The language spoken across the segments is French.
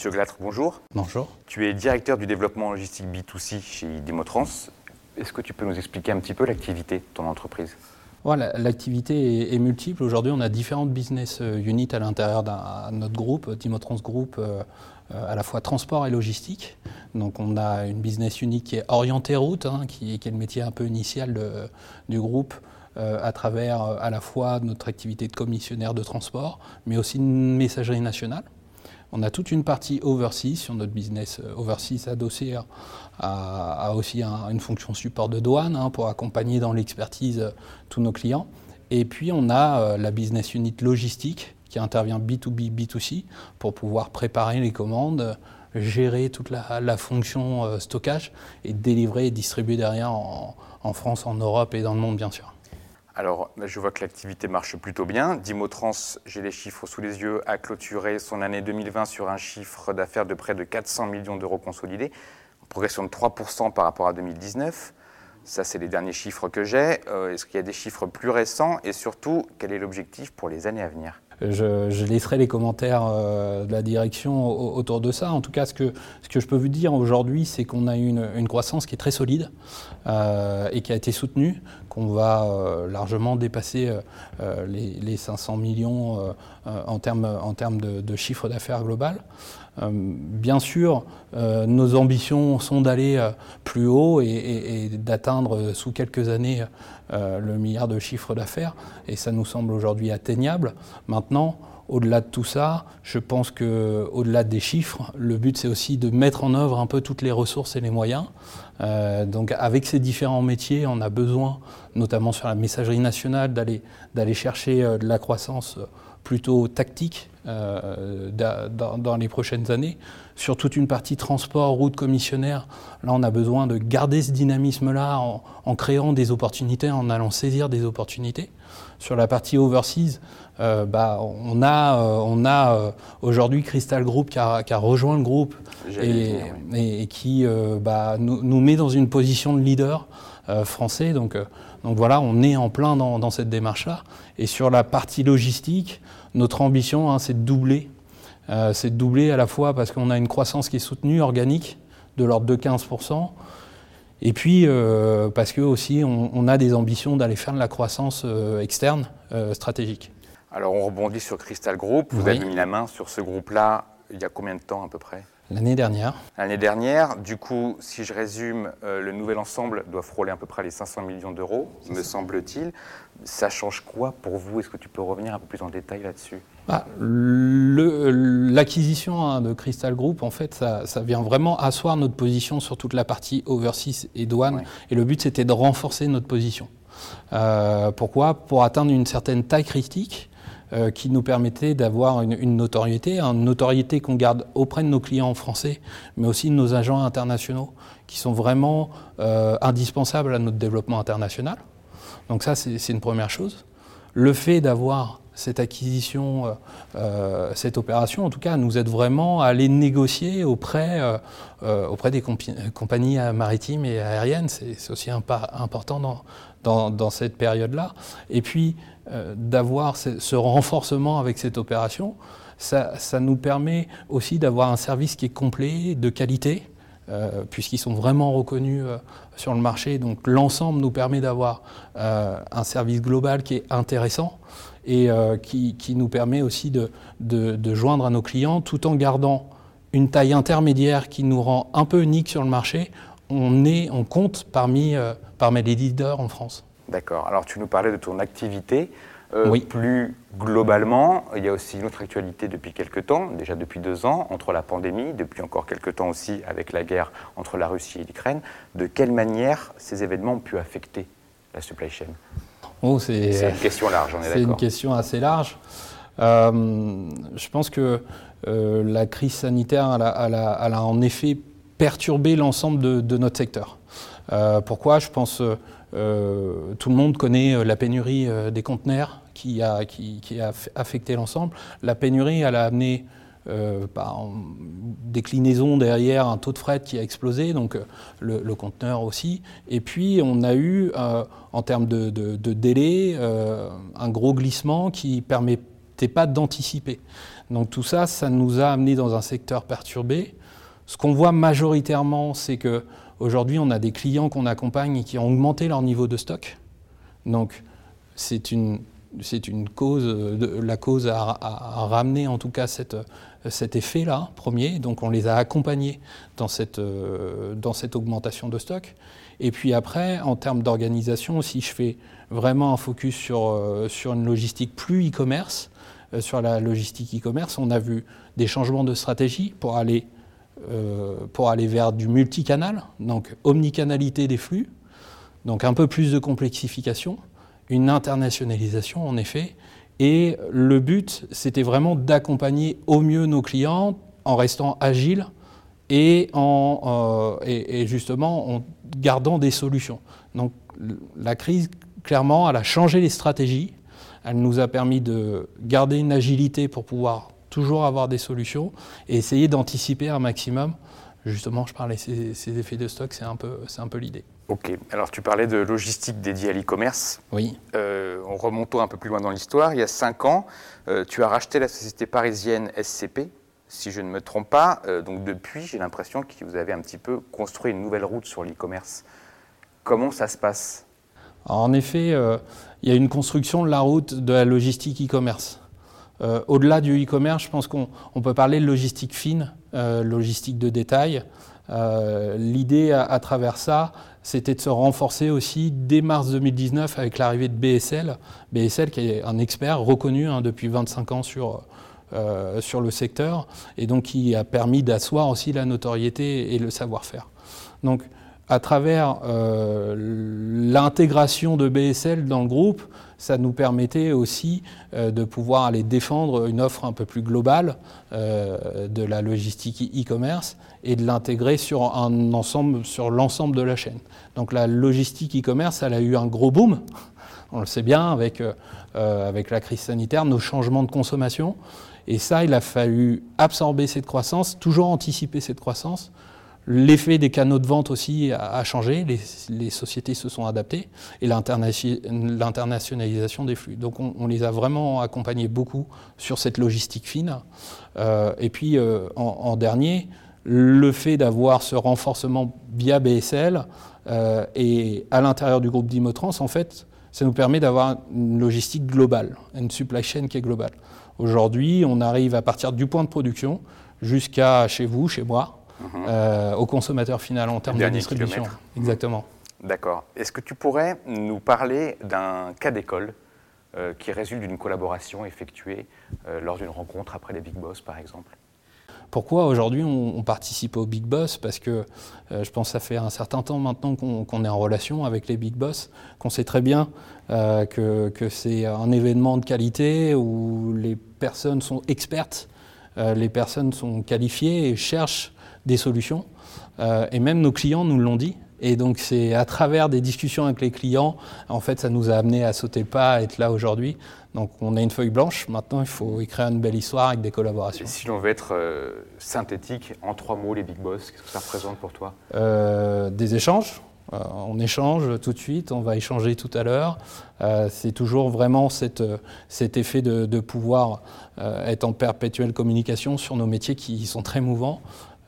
Mathieu Glatre, bonjour. Bonjour. Tu es directeur du développement logistique B2C chez Demotrans. Est-ce que tu peux nous expliquer un petit peu l'activité de ton entreprise? Voilà, l'activité est, multiple. Aujourd'hui, on a différentes business units à l'intérieur de notre groupe, Dimotrans Group, euh, euh, à la fois transport et logistique. Donc, on a une business unit qui est orientée route, hein, qui, est le métier un peu initial du groupe, euh, à travers à la fois notre activité de commissionnaire de transport, mais aussi une messagerie nationale. On a toute une partie overseas sur notre business euh, overseas adossé à, aussi une fonction support de douane hein, pour accompagner dans l'expertise euh, tous nos clients. Et puis on a euh, la business unit logistique qui intervient B2B, B2C pour pouvoir préparer les commandes, gérer toute la, fonction stockage et délivrer et distribuer derrière en France, en Europe et dans le monde bien sûr. Alors, je vois que l'activité marche plutôt bien. Dimotrans, j'ai les chiffres sous les yeux, a clôturé son année 2020 sur un chiffre d'affaires de près de 400 millions d'euros consolidés, en progression de 3% par rapport à 2019. Ça, c'est les derniers chiffres que j'ai. Euh, est-ce qu'il y a des chiffres plus récents? Et surtout, quel est l'objectif pour les années à venir? Je, laisserai les commentaires euh, de la direction autour de ça. En tout cas, ce que, ce que je peux vous dire aujourd'hui, c'est qu'on a une, une, croissance qui est très solide euh, et qui a été soutenue, qu'on va euh, largement dépasser les, les, 500 millions en termes en de chiffre d'affaires global. Bien sûr, nos ambitions sont d'aller plus haut et, d'atteindre sous quelques années le milliard de chiffre d'affaires, et ça nous semble aujourd'hui atteignable. Maintenant, au-delà de tout ça, je pense que au-delà des chiffres, le but c'est aussi de mettre en œuvre un peu toutes les ressources et les moyens. Euh, donc avec ces différents métiers, on a besoin, notamment sur la messagerie nationale, d'aller chercher euh, de la croissance plutôt tactique euh, dans, les prochaines années. Sur toute une partie transport, route commissionnaire, là on a besoin de garder ce dynamisme-là en, en, créant des opportunités, en allant saisir des opportunités. Sur la partie overseas, euh, bah, on a, euh, on a aujourd'hui Crystal Group qui a, qui a, rejoint le groupe et, et, qui bah, nous, nous, met dans une position de leader français. Donc, donc voilà, on est en plein dans, dans cette démarche-là. Et sur la partie logistique, notre ambition, hein, c'est de doubler. c'est de doubler à la fois parce qu'on a une croissance qui est soutenue, organique, de l'ordre de 15%. Et puis, euh, parce que aussi, on, on a des ambitions d'aller faire de la croissance euh, externe euh, stratégique. Alors, on rebondit sur Crystal Group. Vous avez mis la main sur ce groupe-là il y a combien de temps à peu près? L'année dernière. L'année dernière. Du coup, si je résume, le nouvel ensemble doit frôler à peu près les 500 millions d'euros, me semble-t-il. Ça change quoi pour vous? Est-ce que tu peux revenir un peu plus en détail là-dessus? Bah, L'acquisition hein, de Crystal Group, en fait, ça, vient vraiment asseoir notre position sur toute la partie overseas et douane. Et le but, c'était de renforcer notre position. Euh, pourquoi? Pour atteindre une certaine taille critique euh, qui nous permettait d'avoir une, notoriété, une notoriété qu'on garde auprès de nos clients français, mais aussi de nos agents internationaux, qui sont vraiment euh, indispensables à notre développement international. Donc ça, c'est une première chose. Le fait d'avoir cette acquisition, euh, cette opération, en tout cas, nous aide vraiment à aller négocier auprès, auprès des compagnies maritimes et aériennes. C'est aussi un pas important dans, dans, cette période-là. Et puis, d'avoir ce, renforcement avec cette opération, ça, nous permet aussi d'avoir un service qui est complet, de qualité, puisqu'ils sont vraiment reconnus sur le marché. Donc l'ensemble nous permet d'avoir un service global qui est intéressant et euh, qui, nous permet aussi de, joindre à nos clients tout en gardant une taille intermédiaire qui nous rend un peu unique sur le marché. On, est, on compte euh, parmi les leaders en France. D'accord. Alors tu nous parlais de ton activité. Euh, oui. Plus globalement, il y a aussi une autre actualité depuis quelques temps, déjà depuis deux ans, entre la pandémie, depuis encore quelques temps aussi avec la guerre entre la Russie et l'Ukraine. De quelle manière ces événements ont pu affecter la supply chain? Oh, c'est une question large, on est, C'est une question assez large. Euh, je pense que euh, la crise sanitaire, elle a, elle a, en effet perturbé l'ensemble de, notre secteur. Euh, pourquoi? Je pense tout le monde connaît la pénurie des conteneurs qui a, qui, a affecté l'ensemble. La pénurie, elle a amené euh, bah, en déclinaison derrière un taux de fret qui a explosé, donc euh, le, conteneur aussi. Et puis on a eu, euh, en termes de, délai, un gros glissement qui permettait n'était pas d'anticiper. Donc tout ça, ça nous a amené dans un secteur perturbé. Ce qu'on voit majoritairement, c'est que aujourd'hui, on a des clients qu'on accompagne qui ont augmenté leur niveau de stock. Donc c'est une c'est une cause, la cause à, ramener en tout cas cette, cet effet-là, premier. Donc on les a accompagnés dans cette, dans cette augmentation de stock. Et puis après, en termes d'organisation, si je fais vraiment un focus sur, sur une logistique plus e-commerce, euh, sur la logistique e-commerce, on a vu des changements de stratégie pour aller, euh, pour aller vers du multicanal, donc omnicanalité des flux, donc un peu plus de complexification une internationalisation en effet. Et le but, c'était vraiment d'accompagner au mieux nos clients en restant agiles et, en, euh, et, justement en gardant des solutions. Donc la crise, clairement, elle a changé les stratégies. Elle nous a permis de garder une agilité pour pouvoir toujours avoir des solutions et essayer d'anticiper un maximum. Justement, je parlais de ces, ces effets de stock, c'est un peu, un peu l'idée. Ok, alors tu parlais de logistique dédiée à l'e-commerce. Oui. Euh, en remontant un peu plus loin dans l'histoire, il y a cinq ans, euh, tu as racheté la société parisienne SCP, si je ne me trompe pas. Euh, donc depuis, j'ai l'impression que vous avez un petit peu construit une nouvelle route sur l'e-commerce. Comment ça se passe? En effet, il y a une construction de la route de la logistique e-commerce. Au-delà du e-commerce, je pense qu'on peut parler de logistique fine, logistique de détail. L'idée à, travers ça, c'était de se renforcer aussi dès mars 2019 avec l'arrivée de BSL. BSL qui est un expert reconnu hein, depuis 25 ans sur, euh, sur le secteur et donc qui a permis d'asseoir aussi la notoriété et le savoir-faire. Donc à travers euh, l'intégration de BSL dans le groupe, ça nous permettait aussi euh, de pouvoir aller défendre une offre un peu plus globale euh, de la logistique e-commerce et de l'intégrer sur un ensemble, sur l'ensemble de la chaîne. Donc la logistique e-commerce, elle a eu un gros boom. On le sait bien avec, avec la crise sanitaire, nos changements de consommation. Et ça, il a fallu absorber cette croissance, toujours anticiper cette croissance L'effet des canaux de vente aussi a, changé, les, sociétés se sont adaptées et l'internationalisation des flux. Donc on, les a vraiment accompagnés beaucoup sur cette logistique fine. Euh, et puis euh, en, dernier, le fait d'avoir ce renforcement via BSL euh, et à l'intérieur du groupe d'Imotrans, en fait, ça nous permet d'avoir une logistique globale, une supply chain qui est globale. Aujourd'hui, on arrive à partir du point de production jusqu'à chez vous, chez moi, Mhm. Euh, au consommateur final en termes de distribution. Exactement. D'accord. Est-ce que tu pourrais nous parler d'un cas d'école euh, qui résulte d'une collaboration effectuée euh, lors d'une rencontre après les Big Boss, par exemple? Pourquoi aujourd'hui on, participe au Big Boss? Parce que je pense que ça fait un certain temps maintenant qu'on est en relation avec les Big Boss, qu'on sait très bien que, que c'est un événement de qualité où les personnes sont expertes, les personnes sont qualifiées et cherchent des solutions. Euh, et même nos clients nous l'ont dit. Et donc c'est à travers des discussions avec les clients, en fait, ça nous a amené à sauter le pas, à être là aujourd'hui. Donc on a une feuille blanche. Maintenant, il faut écrire une belle histoire avec des collaborations. Et si l'on veut être euh, synthétique, en trois mots, les big boss, qu'est-ce que ça représente pour toi? Euh, Des échanges. on échange tout de suite, on va échanger tout à l'heure. c'est toujours vraiment cette, cet effet de, de pouvoir être en perpétuelle communication sur nos métiers qui sont très mouvants.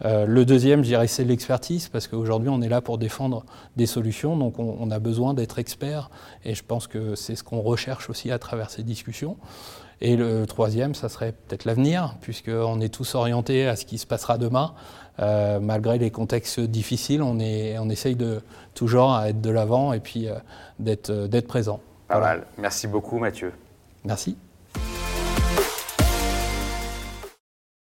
Euh, le deuxième, je dirais, c'est l'expertise, parce qu'aujourd'hui, on est là pour défendre des solutions, donc on, a besoin d'être expert, et je pense que c'est ce qu'on recherche aussi à travers ces discussions. Et le troisième, ça serait peut-être l'avenir, puisqu'on est tous orientés à ce qui se passera demain. Euh, malgré les contextes difficiles, on, est, on essaye de, toujours à être de l'avant et puis euh, d'être présent. Pas mal. Merci beaucoup, Mathieu. Merci.